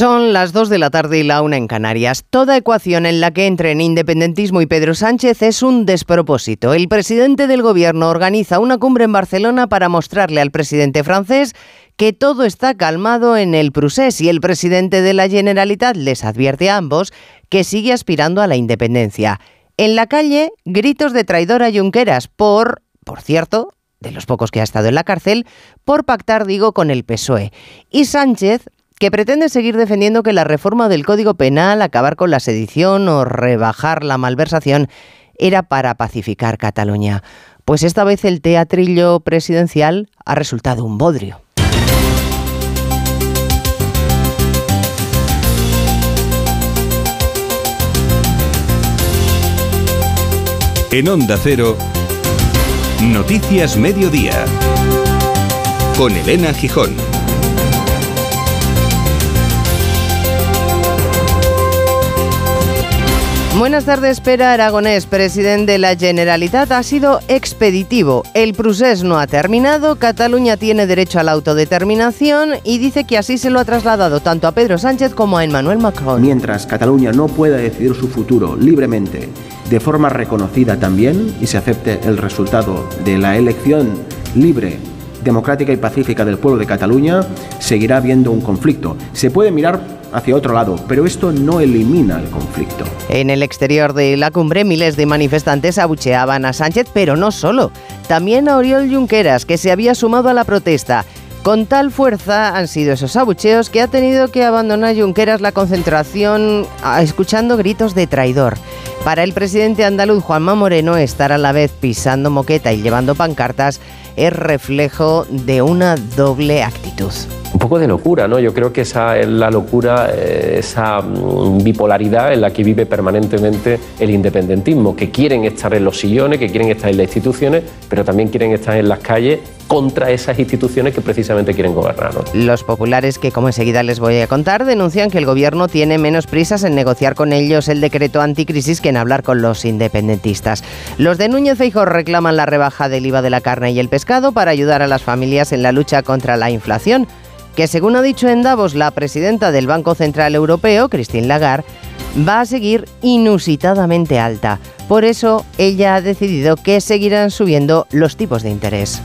Son las 2 de la tarde y la una en Canarias. Toda ecuación en la que entren independentismo y Pedro Sánchez es un despropósito. El presidente del gobierno organiza una cumbre en Barcelona para mostrarle al presidente francés que todo está calmado en el Prusés y el presidente de la Generalitat les advierte a ambos que sigue aspirando a la independencia. En la calle, gritos de traidor a Junqueras por, por cierto, de los pocos que ha estado en la cárcel, por pactar, digo, con el PSOE. Y Sánchez que pretende seguir defendiendo que la reforma del Código Penal, acabar con la sedición o rebajar la malversación era para pacificar Cataluña. Pues esta vez el teatrillo presidencial ha resultado un bodrio. En Onda Cero, Noticias Mediodía, con Elena Gijón. Buenas tardes, Pera Aragonés, presidente de la Generalitat, ha sido expeditivo. El procés no ha terminado, Cataluña tiene derecho a la autodeterminación y dice que así se lo ha trasladado tanto a Pedro Sánchez como a Emmanuel Macron. Mientras Cataluña no pueda decidir su futuro libremente, de forma reconocida también, y se acepte el resultado de la elección libre democrática y pacífica del pueblo de Cataluña, seguirá habiendo un conflicto. Se puede mirar hacia otro lado, pero esto no elimina el conflicto. En el exterior de la cumbre, miles de manifestantes abucheaban a Sánchez, pero no solo, también a Oriol Junqueras, que se había sumado a la protesta. Con tal fuerza han sido esos abucheos que ha tenido que abandonar Junqueras la concentración ah, escuchando gritos de traidor. Para el presidente andaluz Juanma Moreno, estar a la vez pisando moqueta y llevando pancartas es reflejo de una doble actitud un poco de locura, ¿no? Yo creo que esa es la locura, eh, esa mm, bipolaridad en la que vive permanentemente el independentismo, que quieren estar en los sillones, que quieren estar en las instituciones, pero también quieren estar en las calles contra esas instituciones que precisamente quieren gobernar. Los populares, que como enseguida les voy a contar, denuncian que el gobierno tiene menos prisas en negociar con ellos el decreto anticrisis que en hablar con los independentistas. Los de Núñez Feijóo reclaman la rebaja del IVA de la carne y el pescado para ayudar a las familias en la lucha contra la inflación que según ha dicho en Davos la presidenta del Banco Central Europeo, Christine Lagarde, va a seguir inusitadamente alta. Por eso ella ha decidido que seguirán subiendo los tipos de interés.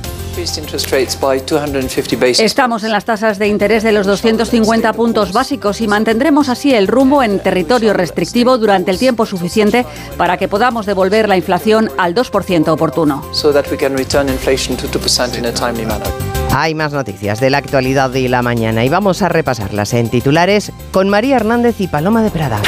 Estamos en las tasas de interés de los 250 puntos básicos y mantendremos así el rumbo en territorio restrictivo durante el tiempo suficiente para que podamos devolver la inflación al 2% oportuno. Hay más noticias de la actualidad de la mañana y vamos a repasarlas en titulares con María Hernández y Paloma de Prada.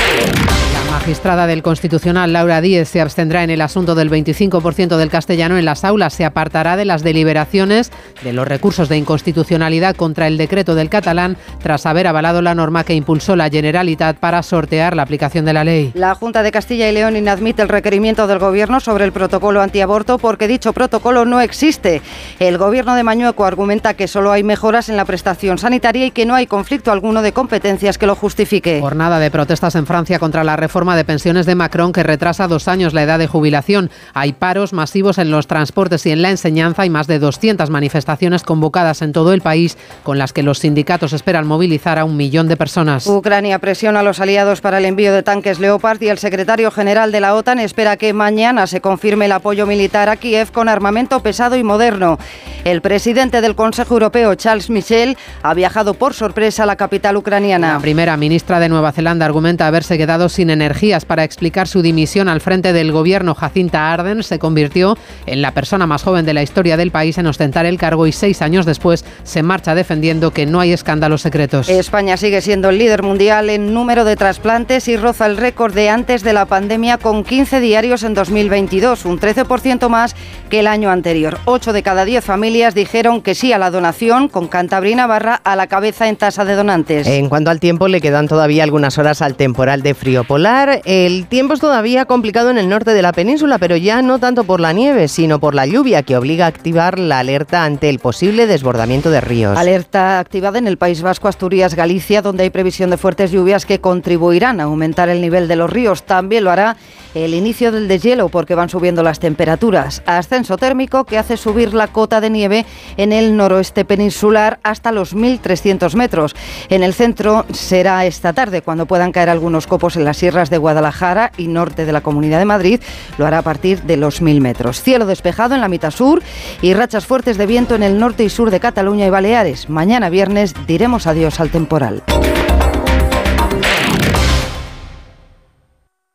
La magistrada del Constitucional, Laura Díez, se abstendrá en el asunto del 25% del castellano en las aulas. Se apartará de las deliberaciones de los recursos de inconstitucionalidad contra el decreto del catalán tras haber avalado la norma que impulsó la Generalitat para sortear la aplicación de la ley. La Junta de Castilla y León inadmite el requerimiento del Gobierno sobre el protocolo antiaborto porque dicho protocolo no existe. El Gobierno de Mañueco argumenta que solo hay mejoras en la prestación sanitaria y que no hay conflicto alguno de competencias que lo justifique. Jornada de protestas en Francia contra la reforma reforma de pensiones de Macron que retrasa dos años la edad de jubilación. Hay paros masivos en los transportes y en la enseñanza y más de 200 manifestaciones convocadas en todo el país con las que los sindicatos esperan movilizar a un millón de personas. Ucrania presiona a los aliados para el envío de tanques Leopard y el secretario general de la OTAN espera que mañana se confirme el apoyo militar a Kiev con armamento pesado y moderno. El presidente del Consejo Europeo, Charles Michel, ha viajado por sorpresa a la capital ucraniana. La primera ministra de Nueva Zelanda argumenta haberse quedado sin energía Para explicar su dimisión al frente del gobierno, Jacinta Arden se convirtió en la persona más joven de la historia del país en ostentar el cargo y seis años después se marcha defendiendo que no hay escándalos secretos. España sigue siendo el líder mundial en número de trasplantes y roza el récord de antes de la pandemia con 15 diarios en 2022, un 13% más que el año anterior. Ocho de cada diez familias dijeron que sí a la donación, con Cantabria y Navarra a la cabeza en tasa de donantes. En cuanto al tiempo, le quedan todavía algunas horas al temporal de frío polar el tiempo es todavía complicado en el norte de la península, pero ya no tanto por la nieve, sino por la lluvia que obliga a activar la alerta ante el posible desbordamiento de ríos. Alerta activada en el País Vasco, Asturias, Galicia, donde hay previsión de fuertes lluvias que contribuirán a aumentar el nivel de los ríos. También lo hará el inicio del deshielo porque van subiendo las temperaturas. Ascenso térmico que hace subir la cota de nieve en el noroeste peninsular hasta los 1.300 metros. En el centro será esta tarde cuando puedan caer algunos copos en las sierras de Guadalajara y norte de la Comunidad de Madrid. Lo hará a partir de los 1.000 metros. Cielo despejado en la mitad sur y rachas fuertes de viento en el norte y sur de Cataluña y Baleares. Mañana viernes diremos adiós al temporal.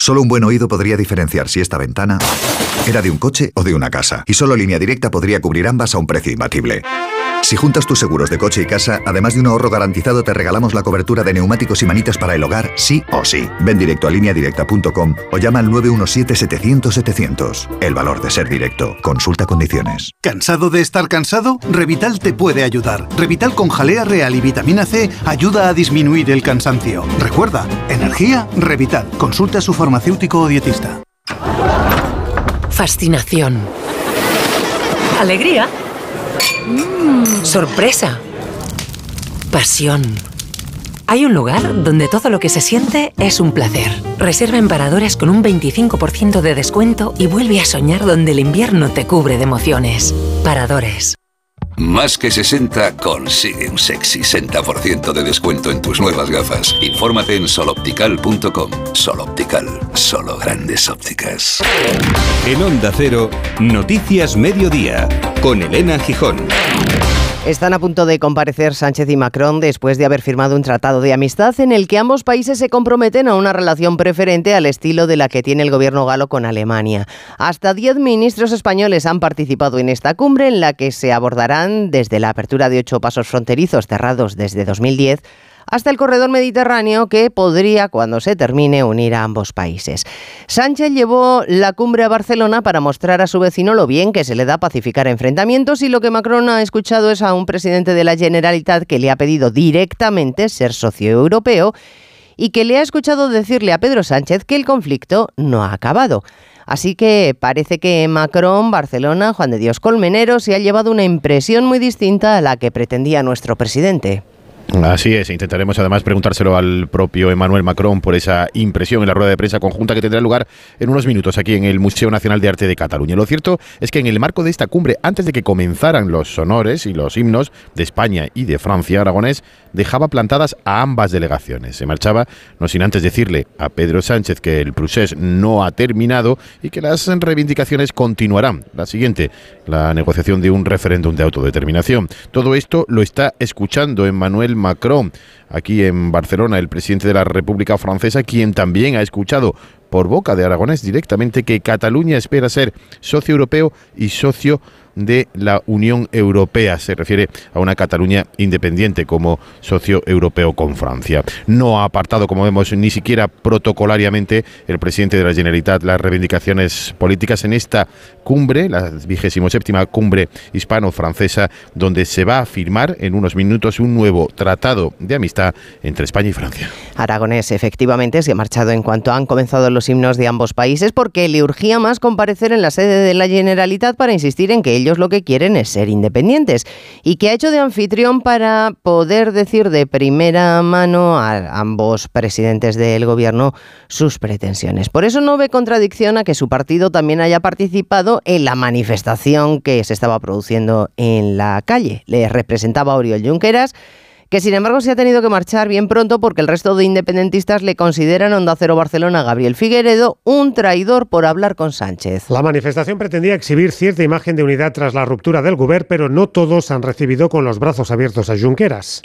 Solo un buen oído podría diferenciar si esta ventana era de un coche o de una casa. Y solo línea directa podría cubrir ambas a un precio imbatible. Si juntas tus seguros de coche y casa, además de un ahorro garantizado, te regalamos la cobertura de neumáticos y manitas para el hogar, sí o sí. Ven directo a lineadirecta.com o llama al 917-700-700. El valor de ser directo. Consulta condiciones. ¿Cansado de estar cansado? Revital te puede ayudar. Revital con jalea real y vitamina C ayuda a disminuir el cansancio. Recuerda, energía, Revital. Consulta a su farmacéutico o dietista. Fascinación. Alegría. Mm, sorpresa. Pasión. Hay un lugar donde todo lo que se siente es un placer. Reserva en Paradores con un 25% de descuento y vuelve a soñar donde el invierno te cubre de emociones. Paradores. Más que 60 consigue un sexy 60% de descuento en tus nuevas gafas. Infórmate en soloptical.com. Soloptical, solo grandes ópticas. En Onda Cero, Noticias Mediodía, con Elena Gijón. Están a punto de comparecer Sánchez y Macron después de haber firmado un tratado de amistad en el que ambos países se comprometen a una relación preferente al estilo de la que tiene el gobierno galo con Alemania. Hasta 10 ministros españoles han participado en esta cumbre en la que se abordarán desde la apertura de ocho pasos fronterizos cerrados desde 2010 hasta el corredor mediterráneo que podría, cuando se termine, unir a ambos países. Sánchez llevó la cumbre a Barcelona para mostrar a su vecino lo bien que se le da pacificar enfrentamientos y lo que Macron ha escuchado es a un presidente de la Generalitat que le ha pedido directamente ser socio europeo y que le ha escuchado decirle a Pedro Sánchez que el conflicto no ha acabado. Así que parece que Macron, Barcelona, Juan de Dios Colmenero se ha llevado una impresión muy distinta a la que pretendía nuestro presidente. Así es, intentaremos además preguntárselo al propio Emmanuel Macron por esa impresión en la rueda de prensa conjunta que tendrá lugar en unos minutos aquí en el Museo Nacional de Arte de Cataluña. Lo cierto es que en el marco de esta cumbre, antes de que comenzaran los honores y los himnos de España y de Francia, Aragonés dejaba plantadas a ambas delegaciones. Se marchaba, no sin antes decirle a Pedro Sánchez que el procés no ha terminado y que las reivindicaciones continuarán. La siguiente, la negociación de un referéndum de autodeterminación. Todo esto lo está escuchando Emmanuel Macron, aquí en Barcelona, el presidente de la República Francesa, quien también ha escuchado por boca de Aragonés directamente que Cataluña espera ser socio europeo y socio de la Unión Europea. Se refiere a una Cataluña independiente como socio europeo con Francia. No ha apartado, como vemos, ni siquiera protocolariamente el presidente de la Generalitat las reivindicaciones políticas en esta cumbre, la vigésimo séptima cumbre hispano-francesa, donde se va a firmar en unos minutos un nuevo tratado de amistad entre España y Francia. Aragonés efectivamente se ha marchado en cuanto han comenzado los himnos de ambos países porque le urgía más comparecer en la sede de la Generalitat para insistir en que ellos lo que quieren es ser independientes y que ha hecho de anfitrión para poder decir de primera mano a ambos presidentes del gobierno sus pretensiones. Por eso no ve contradicción a que su partido también haya participado en la manifestación que se estaba produciendo en la calle. Le representaba Oriol Junqueras que sin embargo se ha tenido que marchar bien pronto porque el resto de independentistas le consideran Onda Cero Barcelona Gabriel Figueredo un traidor por hablar con Sánchez. La manifestación pretendía exhibir cierta imagen de unidad tras la ruptura del Gobierno, pero no todos han recibido con los brazos abiertos a Junqueras.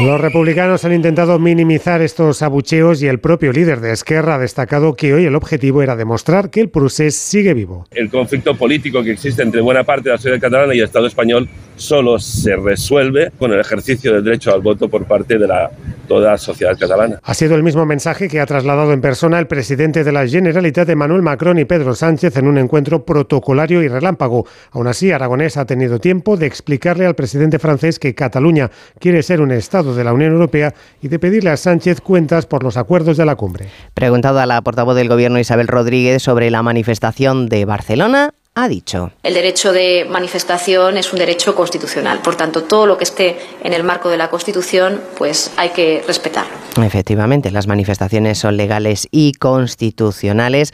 Los republicanos han intentado minimizar estos abucheos y el propio líder de Esquerra ha destacado que hoy el objetivo era demostrar que el procés sigue vivo. El conflicto político que existe entre buena parte de la sociedad catalana y el Estado español solo se resuelve con el ejercicio del derecho al voto por parte de la toda la sociedad catalana. Ha sido el mismo mensaje que ha trasladado en persona el presidente de la Generalitat, Emmanuel Macron y Pedro Sánchez, en un encuentro protocolario y relámpago. Aún así, Aragonés ha tenido tiempo de explicarle al presidente francés que Cataluña quiere ser un Estado de la Unión Europea y de pedirle a Sánchez cuentas por los acuerdos de la cumbre. Preguntado a la portavoz del Gobierno Isabel Rodríguez sobre la manifestación de Barcelona, ha dicho. El derecho de manifestación es un derecho constitucional, por tanto, todo lo que esté en el marco de la Constitución, pues hay que respetarlo. Efectivamente, las manifestaciones son legales y constitucionales.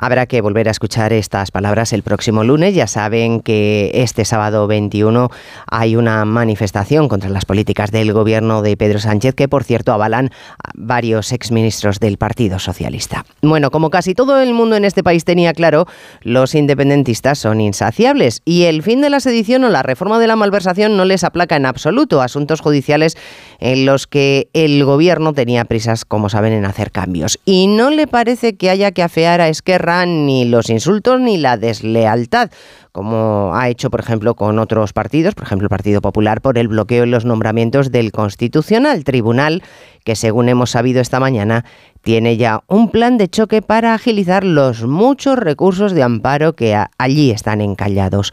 Habrá que volver a escuchar estas palabras el próximo lunes. Ya saben que este sábado 21 hay una manifestación contra las políticas del gobierno de Pedro Sánchez, que por cierto avalan varios exministros del Partido Socialista. Bueno, como casi todo el mundo en este país tenía claro, los independentistas son insaciables y el fin de la sedición o la reforma de la malversación no les aplaca en absoluto. Asuntos judiciales en los que el gobierno tenía prisas, como saben, en hacer cambios. Y no le parece que haya que afear a Esquerra ni los insultos ni la deslealtad, como ha hecho, por ejemplo, con otros partidos, por ejemplo, el Partido Popular, por el bloqueo en los nombramientos del Constitucional Tribunal, que según hemos sabido esta mañana, tiene ya un plan de choque para agilizar los muchos recursos de amparo que allí están encallados.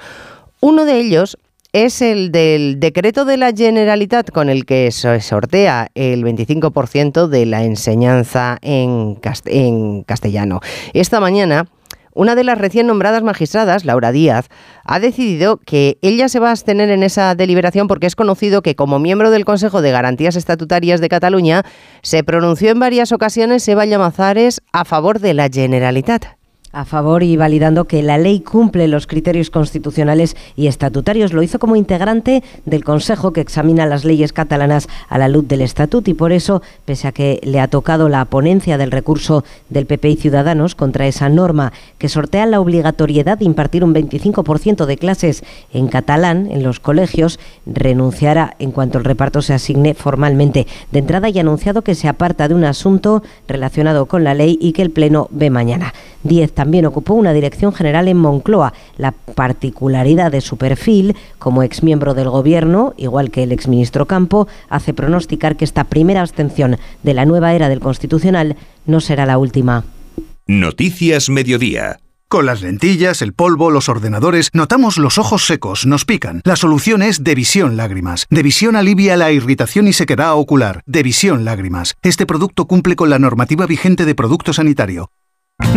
Uno de ellos es el del decreto de la Generalitat con el que se sortea el 25% de la enseñanza en, en castellano. Esta mañana una de las recién nombradas magistradas, Laura Díaz, ha decidido que ella se va a abstener en esa deliberación porque es conocido que como miembro del Consejo de Garantías Estatutarias de Cataluña se pronunció en varias ocasiones Eva Llamazares a favor de la Generalitat a favor y validando que la ley cumple los criterios constitucionales y estatutarios. Lo hizo como integrante del Consejo que examina las leyes catalanas a la luz del estatuto y por eso, pese a que le ha tocado la ponencia del recurso del PP y Ciudadanos contra esa norma que sortea la obligatoriedad de impartir un 25% de clases en catalán en los colegios, renunciará en cuanto el reparto se asigne formalmente. De entrada y anunciado que se aparta de un asunto relacionado con la ley y que el Pleno ve mañana. Diez también ocupó una dirección general en Moncloa. La particularidad de su perfil como exmiembro del Gobierno, igual que el exministro Campo, hace pronosticar que esta primera abstención de la nueva era del Constitucional no será la última. Noticias Mediodía. Con las lentillas, el polvo, los ordenadores, notamos los ojos secos, nos pican. La solución es Devisión Lágrimas. Devisión alivia la irritación y sequedad ocular. Devisión Lágrimas. Este producto cumple con la normativa vigente de producto sanitario.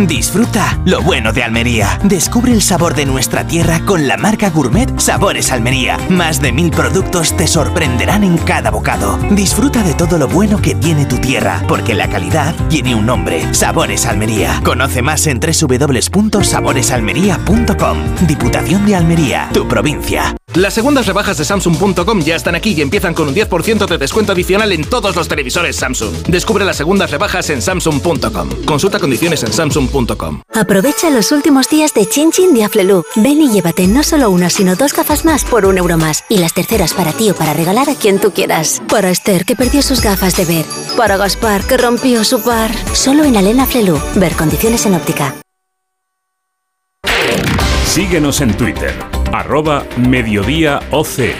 Disfruta lo bueno de Almería. Descubre el sabor de nuestra tierra con la marca Gourmet Sabores Almería. Más de mil productos te sorprenderán en cada bocado. Disfruta de todo lo bueno que tiene tu tierra, porque la calidad tiene un nombre. Sabores Almería. Conoce más en www.saboresalmería.com. Diputación de Almería, tu provincia. Las segundas rebajas de Samsung.com ya están aquí y empiezan con un 10% de descuento adicional en todos los televisores Samsung. Descubre las segundas rebajas en Samsung.com. Consulta condiciones en Samsung.com. Aprovecha los últimos días de Chin Chin de Aflelu. Ven y llévate no solo una, sino dos gafas más por un euro más. Y las terceras para ti o para regalar a quien tú quieras. Para Esther, que perdió sus gafas de ver. Para Gaspar, que rompió su par. Solo en Alena Flelu. Ver condiciones en óptica. Síguenos en Twitter arroba mediodía OC.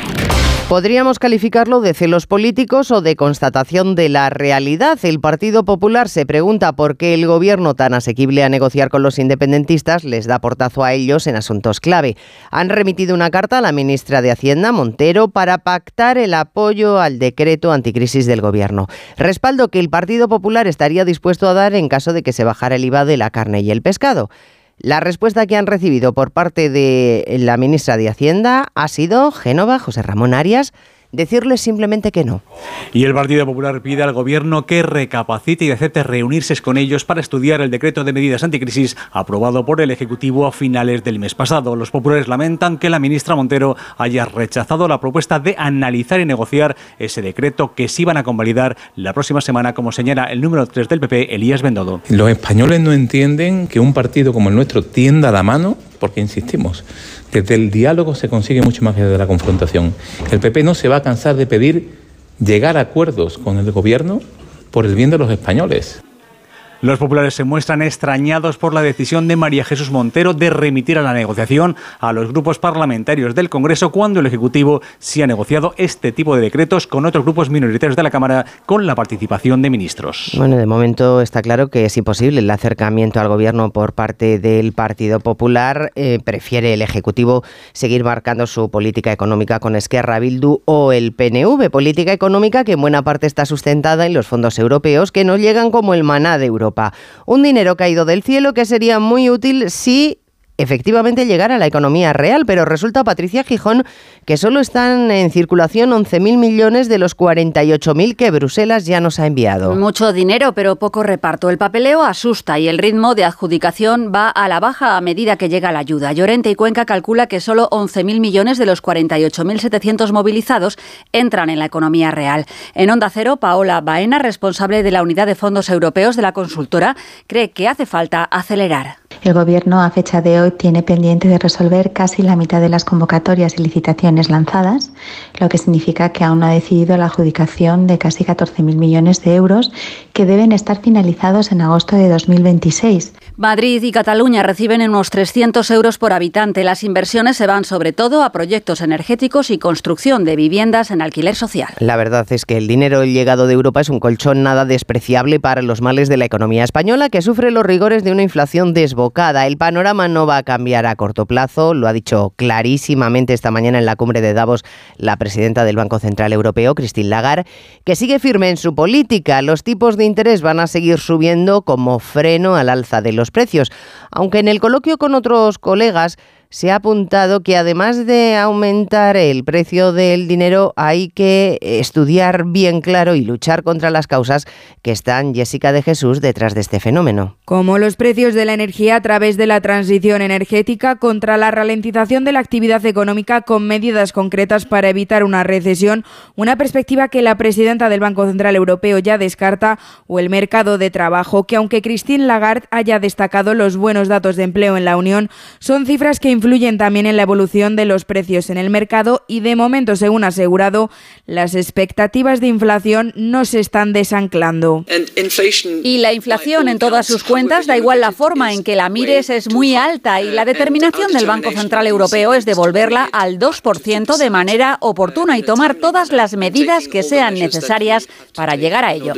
Podríamos calificarlo de celos políticos o de constatación de la realidad. El Partido Popular se pregunta por qué el gobierno tan asequible a negociar con los independentistas les da portazo a ellos en asuntos clave. Han remitido una carta a la ministra de Hacienda, Montero, para pactar el apoyo al decreto anticrisis del gobierno. Respaldo que el Partido Popular estaría dispuesto a dar en caso de que se bajara el IVA de la carne y el pescado. La respuesta que han recibido por parte de la ministra de Hacienda ha sido Génova, José Ramón Arias, decirles simplemente que no. Y el Partido Popular pide al Gobierno que recapacite y acepte reunirse con ellos para estudiar el decreto de medidas anticrisis aprobado por el Ejecutivo a finales del mes pasado. Los populares lamentan que la ministra Montero haya rechazado la propuesta de analizar y negociar ese decreto que sí van a convalidar la próxima semana, como señala el número 3 del PP, Elías Bendodo. Los españoles no entienden que un partido como el nuestro tienda la mano, porque insistimos, desde el diálogo se consigue mucho más que desde la confrontación. El PP no se va a cansar de pedir llegar a acuerdos con el gobierno por el bien de los españoles. Los populares se muestran extrañados por la decisión de María Jesús Montero de remitir a la negociación a los grupos parlamentarios del Congreso cuando el Ejecutivo sí ha negociado este tipo de decretos con otros grupos minoritarios de la Cámara con la participación de ministros. Bueno, de momento está claro que es imposible el acercamiento al Gobierno por parte del Partido Popular. Eh, prefiere el Ejecutivo seguir marcando su política económica con Esquerra Bildu o el PNV, política económica que en buena parte está sustentada en los fondos europeos que no llegan como el maná de Europa un dinero caído del cielo que sería muy útil si efectivamente llegar a la economía real, pero resulta, Patricia Gijón, que solo están en circulación 11.000 millones de los 48.000 que Bruselas ya nos ha enviado. Mucho dinero, pero poco reparto. El papeleo asusta y el ritmo de adjudicación va a la baja a medida que llega la ayuda. Llorente y Cuenca calcula que solo 11.000 millones de los 48.700 movilizados entran en la economía real. En Onda Cero, Paola Baena, responsable de la unidad de fondos europeos de la consultora, cree que hace falta acelerar. El Gobierno a fecha de hoy tiene pendiente de resolver casi la mitad de las convocatorias y licitaciones lanzadas, lo que significa que aún no ha decidido la adjudicación de casi 14.000 millones de euros que deben estar finalizados en agosto de 2026. Madrid y Cataluña reciben unos 300 euros por habitante. Las inversiones se van sobre todo a proyectos energéticos y construcción de viviendas en alquiler social. La verdad es que el dinero llegado de Europa es un colchón nada despreciable para los males de la economía española que sufre los rigores de una inflación desbocada. El panorama no va a cambiar a corto plazo, lo ha dicho clarísimamente esta mañana en la cumbre de Davos la presidenta del Banco Central Europeo, Christine Lagarde, que sigue firme en su política. Los tipos de interés van a seguir subiendo como freno al alza de los precios, aunque en el coloquio con otros colegas se ha apuntado que además de aumentar el precio del dinero hay que estudiar bien claro y luchar contra las causas que están, Jessica de Jesús, detrás de este fenómeno. Como los precios de la energía a través de la transición energética contra la ralentización de la actividad económica con medidas concretas para evitar una recesión, una perspectiva que la presidenta del Banco Central Europeo ya descarta, o el mercado de trabajo, que aunque Christine Lagarde haya destacado los buenos datos de empleo en la Unión, son cifras que influyen también en la evolución de los precios en el mercado y de momento, según asegurado, las expectativas de inflación no se están desanclando. Y la inflación en todas sus cuentas, da igual la forma en que la mires, es muy alta y la determinación del Banco Central Europeo es devolverla al 2% de manera oportuna y tomar todas las medidas que sean necesarias para llegar a ello.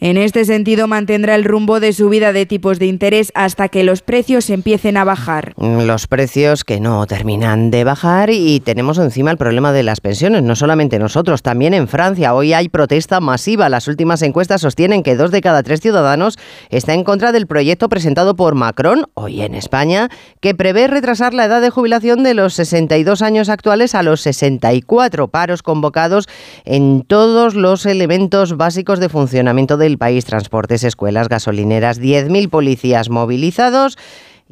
En este sentido, mantendrá el rumbo de subida de tipos de interés hasta que los precios empiecen a bajar. Los precios que no terminan de bajar y tenemos encima el problema de las pensiones, no solamente nosotros, también en Francia. Hoy hay protesta masiva. Las últimas encuestas sostienen que dos de cada tres ciudadanos está en contra del proyecto presentado por Macron, hoy en España, que prevé retrasar la edad de jubilación de los 62 años actuales a los 64 paros convocados en todos los elementos básicos de funcionamiento del país, transportes, escuelas, gasolineras, 10.000 policías movilizados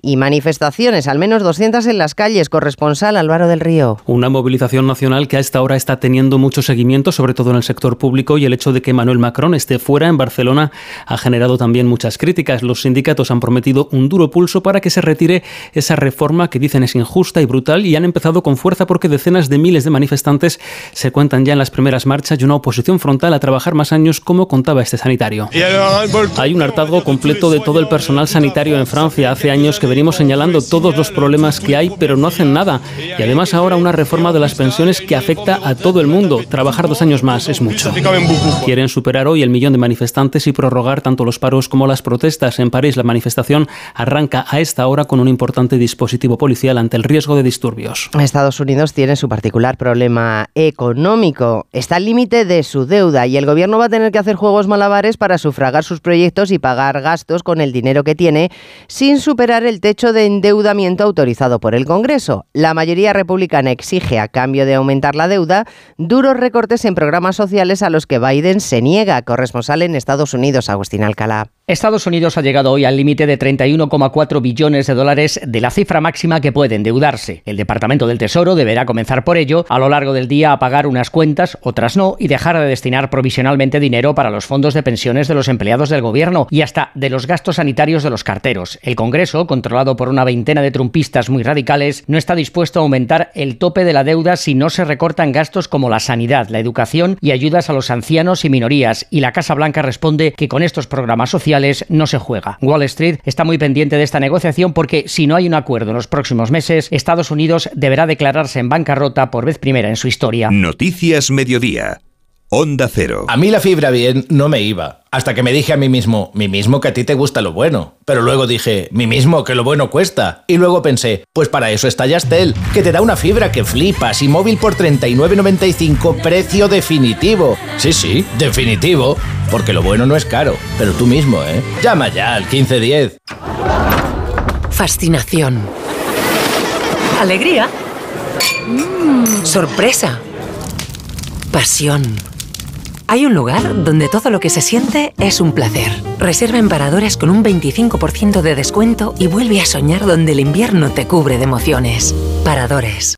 y manifestaciones, al menos 200 en las calles. Corresponsal Álvaro del Río. Una movilización nacional que a esta hora está teniendo mucho seguimiento, sobre todo en el sector público, y el hecho de que Manuel Macron esté fuera en Barcelona ha generado también muchas críticas. Los sindicatos han prometido un duro pulso para que se retire esa reforma que dicen es injusta y brutal y han empezado con fuerza porque decenas de miles de manifestantes se cuentan ya en las primeras marchas y una oposición frontal a trabajar más años, como contaba este sanitario. Hay un hartazgo completo de todo el personal sanitario en Francia. Hace años que venimos señalando todos los problemas que hay, pero no hacen nada. Y además ahora una reforma de las pensiones que afecta a todo el mundo. Trabajar dos años más es mucho. Quieren superar hoy el millón de manifestantes y prorrogar tanto los paros como las protestas. En París la manifestación arranca a esta hora con un importante dispositivo policial ante el riesgo de disturbios. Estados Unidos tiene su particular problema económico. Está al límite de su deuda y el gobierno va a tener que hacer juegos malabares para sufragar sus proyectos y pagar gastos con el dinero que tiene sin superar el techo de endeudamiento autorizado por el Congreso. La mayoría republicana exige, a cambio de aumentar la deuda, duros recortes en programas sociales a los que Biden se niega. Corresponsal en Estados Unidos, Agustín Alcalá. Estados Unidos ha llegado hoy al límite de 31,4 billones de dólares de la cifra máxima que puede endeudarse. El Departamento del Tesoro deberá comenzar por ello a lo largo del día a pagar unas cuentas, otras no, y dejar de destinar provisionalmente dinero para los fondos de pensiones de los empleados del gobierno y hasta de los gastos sanitarios de los carteros. El Congreso, controlado por una veintena de trumpistas muy radicales, no está dispuesto a aumentar el tope de la deuda si no se recortan gastos como la sanidad, la educación y ayudas a los ancianos y minorías. Y la Casa Blanca responde que con estos programas sociales no se juega. Wall Street está muy pendiente de esta negociación porque si no hay un acuerdo en los próximos meses, Estados Unidos deberá declararse en bancarrota por vez primera en su historia. Noticias Mediodía. Onda Cero. A mí la fibra bien no me iba. Hasta que me dije a mí mismo, mí mismo que a ti te gusta lo bueno. Pero luego dije, mí mismo que lo bueno cuesta. Y luego pensé, pues para eso está Yastel, que te da una fibra que flipas y móvil por 39.95 precio definitivo. Sí, sí, definitivo. Porque lo bueno no es caro. Pero tú mismo, ¿eh? Llama ya al 1510. Fascinación Alegría. Mm. Sorpresa. Pasión. Hay un lugar donde todo lo que se siente es un placer. Reserva en Paradores con un 25% de descuento y vuelve a soñar donde el invierno te cubre de emociones. Paradores.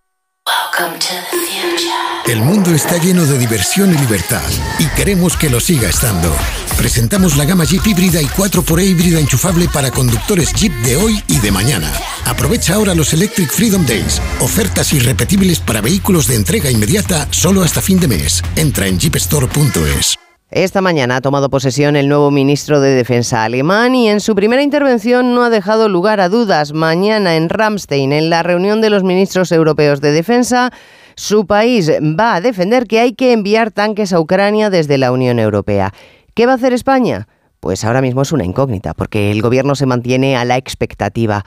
El mundo está lleno de diversión y libertad y queremos que lo siga estando. Presentamos la gama Jeep híbrida y 4xE híbrida enchufable para conductores Jeep de hoy y de mañana. Aprovecha ahora los Electric Freedom Days, ofertas irrepetibles para vehículos de entrega inmediata solo hasta fin de mes. Entra en jeepstore.es. Esta mañana ha tomado posesión el nuevo ministro de Defensa alemán y en su primera intervención no ha dejado lugar a dudas. Mañana en Ramstein, en la reunión de los ministros europeos de Defensa, su país va a defender que hay que enviar tanques a Ucrania desde la Unión Europea. ¿Qué va a hacer España? Pues ahora mismo es una incógnita, porque el gobierno se mantiene a la expectativa.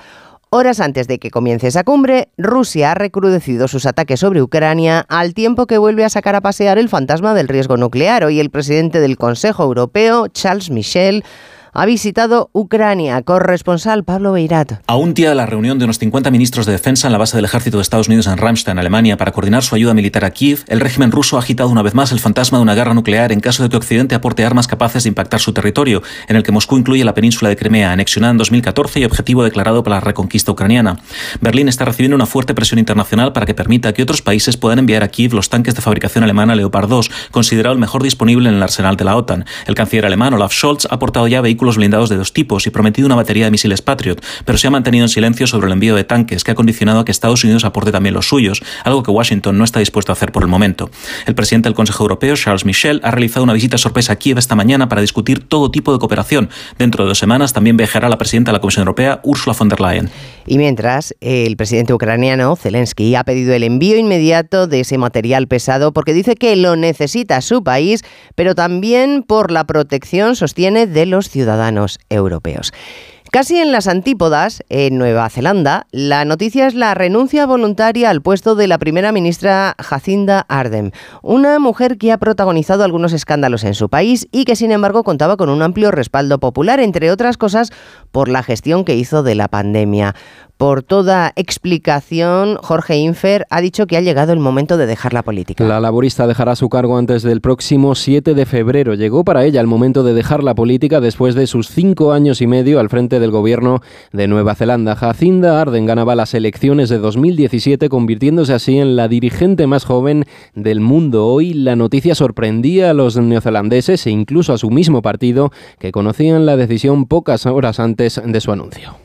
Horas antes de que comience esa cumbre, Rusia ha recrudecido sus ataques sobre Ucrania al tiempo que vuelve a sacar a pasear el fantasma del riesgo nuclear. Hoy el presidente del Consejo Europeo, Charles Michel, ha visitado Ucrania. Corresponsal Pablo Beirat. A un día de la reunión de unos 50 ministros de defensa en la base del ejército de Estados Unidos en Ramstein, Alemania, para coordinar su ayuda militar a Kiev, el régimen ruso ha agitado una vez más el fantasma de una guerra nuclear en caso de que Occidente aporte armas capaces de impactar su territorio, en el que Moscú incluye la península de Crimea, anexionada en 2014 y objetivo declarado para la reconquista ucraniana. Berlín está recibiendo una fuerte presión internacional para que permita que otros países puedan enviar a Kiev los tanques de fabricación alemana Leopard 2, considerado el mejor disponible en el arsenal de la OTAN. El canciller alemán Olaf Scholz ha aportado ya vehículos blindados de dos tipos y prometido una batería de misiles Patriot, pero se ha mantenido en silencio sobre el envío de tanques, que ha condicionado a que Estados Unidos aporte también los suyos, algo que Washington no está dispuesto a hacer por el momento. El presidente del Consejo Europeo, Charles Michel, ha realizado una visita sorpresa a Kiev esta mañana para discutir todo tipo de cooperación. Dentro de dos semanas también viajará la presidenta de la Comisión Europea, Ursula von der Leyen. Y mientras, el presidente ucraniano, Zelensky, ha pedido el envío inmediato de ese material pesado porque dice que lo necesita su país, pero también por la protección, sostiene, de los ciudadanos europeos. Casi en las antípodas, en Nueva Zelanda, la noticia es la renuncia voluntaria al puesto de la primera ministra Jacinda Ardern, una mujer que ha protagonizado algunos escándalos en su país y que sin embargo contaba con un amplio respaldo popular, entre otras cosas por la gestión que hizo de la pandemia. Por toda explicación, Jorge Infer ha dicho que ha llegado el momento de dejar la política. La laborista dejará su cargo antes del próximo 7 de febrero. Llegó para ella el momento de dejar la política después de sus cinco años y medio al frente del gobierno de Nueva Zelanda. Jacinda Arden ganaba las elecciones de 2017, convirtiéndose así en la dirigente más joven del mundo. Hoy la noticia sorprendía a los neozelandeses e incluso a su mismo partido, que conocían la decisión pocas horas antes de su anuncio.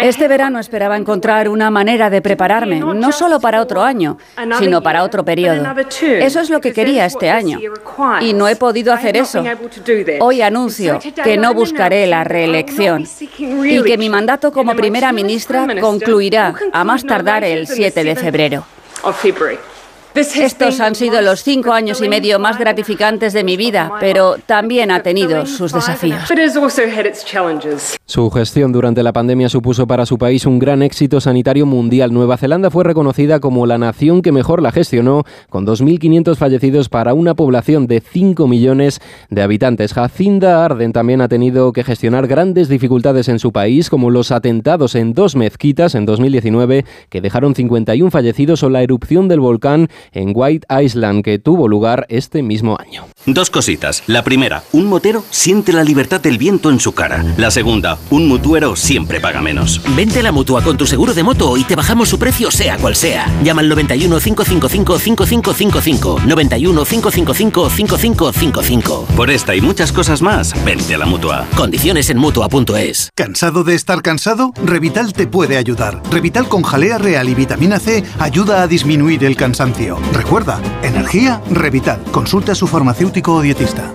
Este verano esperaba encontrar una manera de prepararme, no solo para otro año, sino para otro periodo. Eso es lo que quería este año. Y no he podido hacer eso. Hoy anuncio que no buscaré la reelección y que mi mandato como primera ministra concluirá a más tardar el 7 de febrero. Estos han sido los cinco años y medio más gratificantes de mi vida, pero también ha tenido sus desafíos. Su gestión durante la pandemia supuso para su país un gran éxito sanitario mundial. Nueva Zelanda fue reconocida como la nación que mejor la gestionó, con 2.500 fallecidos para una población de 5 millones de habitantes. Jacinda Arden también ha tenido que gestionar grandes dificultades en su país, como los atentados en dos mezquitas en 2019, que dejaron 51 fallecidos, o la erupción del volcán en White Island que tuvo lugar este mismo año. Dos cositas. La primera, un motero siente la libertad del viento en su cara. La segunda, un mutuero siempre paga menos. Vente a la mutua con tu seguro de moto y te bajamos su precio sea cual sea. Llama al 91 555 5555. 91 555 5555. Por esta y muchas cosas más, vente a la mutua. Condiciones en mutua.es. ¿Cansado de estar cansado? Revital te puede ayudar. Revital con jalea real y vitamina C ayuda a disminuir el cansancio. Recuerda, energía, Revital. Consulta a su farmacéutico o dietista.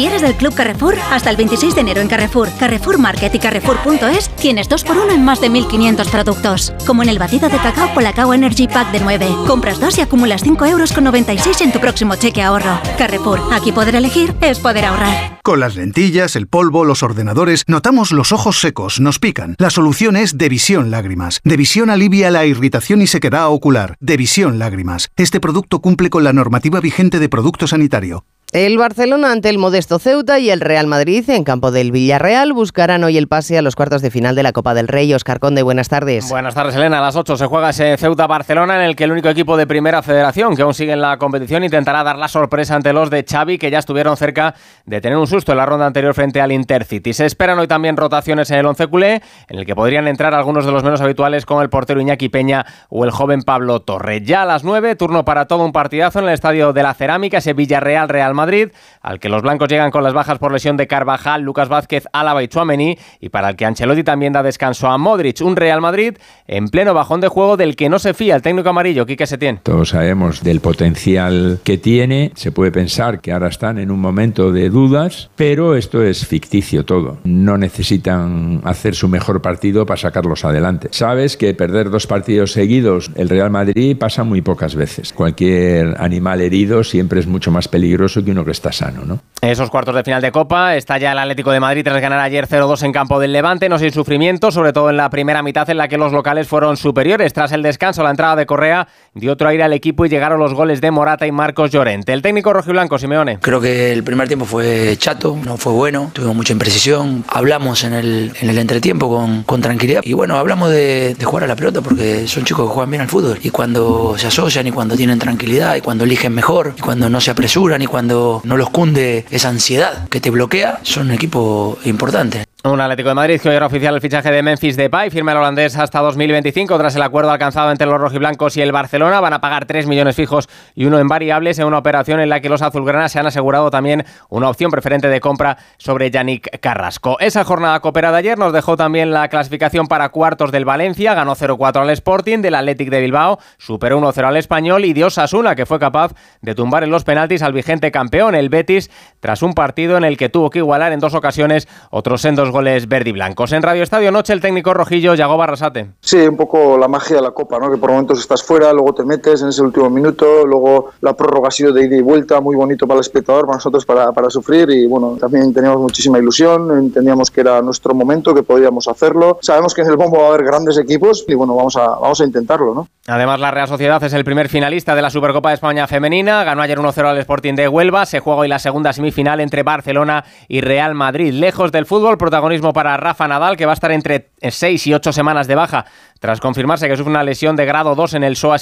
Si eres del Club Carrefour, hasta el 26 de enero en Carrefour, Carrefour Market y Carrefour.es tienes 2x1 en más de 1.500 productos. Como en el batido de cacao Colacao Energy Pack de 9. Compras 2 y acumulas 5 euros con 96 en tu próximo cheque ahorro. Carrefour, aquí poder elegir es poder ahorrar. Con las lentillas, el polvo, los ordenadores, notamos los ojos secos, nos pican. La solución es Devisión Lágrimas. Devisión alivia la irritación y sequedad ocular. Devisión Lágrimas. Este producto cumple con la normativa vigente de producto sanitario. El Barcelona ante el modesto Ceuta y el Real Madrid en campo del Villarreal buscarán hoy el pase a los cuartos de final de la Copa del Rey. Oscar Conde, buenas tardes. Buenas tardes, Elena. A las 8 se juega ese Ceuta-Barcelona en el que el único equipo de primera federación que aún sigue en la competición intentará dar la sorpresa ante los de Xavi que ya estuvieron cerca de tener un susto en la ronda anterior frente al Intercity. Se esperan hoy también rotaciones en el once culé en el que podrían entrar algunos de los menos habituales como el portero Iñaki Peña o el joven Pablo Torre. Ya a las 9, turno para todo un partidazo en el estadio de la Cerámica, ese Villarreal-Real Madrid al que los blancos llegan con las bajas por lesión de Carvajal, Lucas Vázquez, Álava y Chuamení, y para el que Ancelotti también da descanso a Modric, un Real Madrid en pleno bajón de juego del que no se fía el técnico amarillo, Quique Setién. Todos sabemos del potencial que tiene, se puede pensar que ahora están en un momento de dudas, pero esto es ficticio todo. No necesitan hacer su mejor partido para sacarlos adelante. Sabes que perder dos partidos seguidos el Real Madrid pasa muy pocas veces. Cualquier animal herido siempre es mucho más peligroso que uno que está sano, ¿no? Esos cuartos de final de Copa, está ya el Atlético de Madrid tras ganar ayer 0-2 en campo del Levante, no sin sufrimiento, sobre todo en la primera mitad en la que los locales fueron superiores. Tras el descanso, la entrada de Correa dio otro aire al equipo y llegaron los goles de Morata y Marcos Llorente. El técnico rojiblanco, Simeone. Creo que el primer tiempo fue chato, no fue bueno, tuvimos mucha imprecisión, hablamos en el, en el entretiempo con, con tranquilidad y bueno, hablamos de, de jugar a la pelota porque son chicos que juegan bien al fútbol y cuando se asocian y cuando tienen tranquilidad y cuando eligen mejor y cuando no se apresuran y cuando no los cunde esa ansiedad que te bloquea, son un equipo importante. Un Atlético de Madrid que hoy era oficial el fichaje de Memphis Depay, firma el holandés hasta 2025 tras el acuerdo alcanzado entre los rojiblancos y el Barcelona. Van a pagar 3 millones fijos y uno en variables en una operación en la que los azulgranas se han asegurado también una opción preferente de compra sobre Yannick Carrasco. Esa jornada cooperada ayer nos dejó también la clasificación para cuartos del Valencia, ganó 0-4 al Sporting, del Athletic de Bilbao, superó 1-0 al Español y dio Asuna que fue capaz de tumbar en los penaltis al vigente campeón, el Betis, tras un partido en el que tuvo que igualar en dos ocasiones otros sendos goles verde y blancos. En Radio Estadio Noche, el técnico rojillo Yago Barrasate. Sí, un poco la magia de la Copa, ¿no? que por momentos estás fuera, luego te metes en ese último minuto, luego la prórroga ha sido de ida y vuelta, muy bonito para el espectador, para nosotros para, para sufrir y bueno, también teníamos muchísima ilusión, entendíamos que era nuestro momento, que podíamos hacerlo. Sabemos que en el bombo va a haber grandes equipos y bueno, vamos a, vamos a intentarlo. ¿no? Además, la Real Sociedad es el primer finalista de la Supercopa de España femenina. Ganó ayer 1-0 al Sporting de Huelva. Se juega hoy la segunda semifinal entre Barcelona y Real Madrid. Lejos del fútbol, protagonismo para Rafa Nadal, que va a estar entre 6 y 8 semanas de baja tras confirmarse que sufre una lesión de grado 2 en el psoas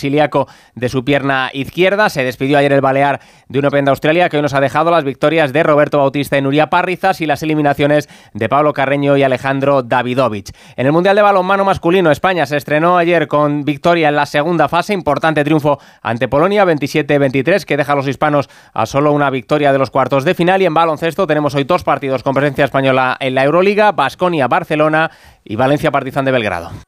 de su pierna izquierda. Se despidió ayer el Balear de un Open de Australia que hoy nos ha dejado las victorias de Roberto Bautista y Nuria Parrizas y las eliminaciones de Pablo Carreño y Alejandro Davidovich. En el Mundial de Balonmano masculino, España se estrenó ayer con victoria en la segunda fase. Importante triunfo ante Polonia, 27-23, que deja a los hispanos a solo una victoria de los cuartos de final. Y en baloncesto tenemos hoy dos partidos con presencia española en la Euroliga, Basconia, Barcelona y Valencia Partizan de Belgrado.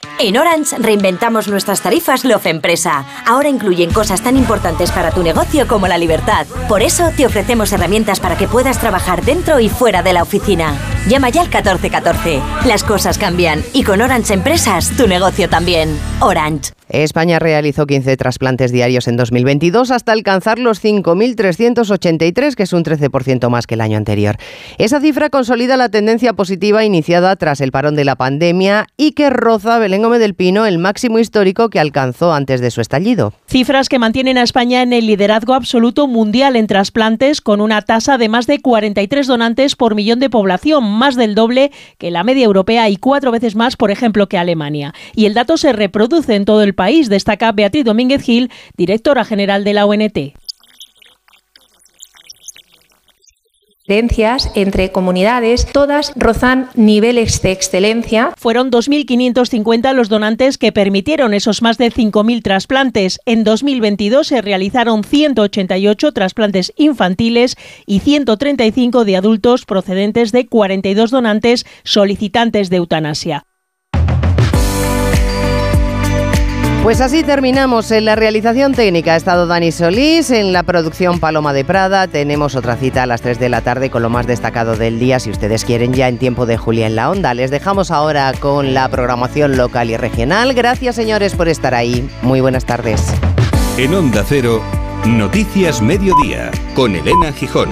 En Orange reinventamos nuestras tarifas Love Empresa. Ahora incluyen cosas tan importantes para tu negocio como la libertad. Por eso te ofrecemos herramientas para que puedas trabajar dentro y fuera de la oficina. Llama ya al 1414. Las cosas cambian y con Orange Empresas tu negocio también. Orange. España realizó 15 trasplantes diarios en 2022 hasta alcanzar los 5.383, que es un 13% más que el año anterior. Esa cifra consolida la tendencia positiva iniciada tras el parón de la pandemia y que roza Belén Gómez del Pino el máximo histórico que alcanzó antes de su estallido. Cifras que mantienen a España en el liderazgo absoluto mundial en trasplantes con una tasa de más de 43 donantes por millón de población, más del doble que la media europea y cuatro veces más, por ejemplo, que Alemania. Y el dato se reproduce en todo el país, destaca Beatriz Domínguez Gil, directora general de la ONT. Diferencias entre comunidades, todas rozan niveles de excelencia. Fueron 2.550 los donantes que permitieron esos más de 5.000 trasplantes. En 2022 se realizaron 188 trasplantes infantiles y 135 de adultos procedentes de 42 donantes solicitantes de eutanasia. Pues así terminamos. En la realización técnica ha estado Dani Solís, en la producción Paloma de Prada. Tenemos otra cita a las 3 de la tarde con lo más destacado del día, si ustedes quieren, ya en tiempo de Julia en la Onda. Les dejamos ahora con la programación local y regional. Gracias, señores, por estar ahí. Muy buenas tardes. En Onda Cero, Noticias Mediodía, con Elena Gijón.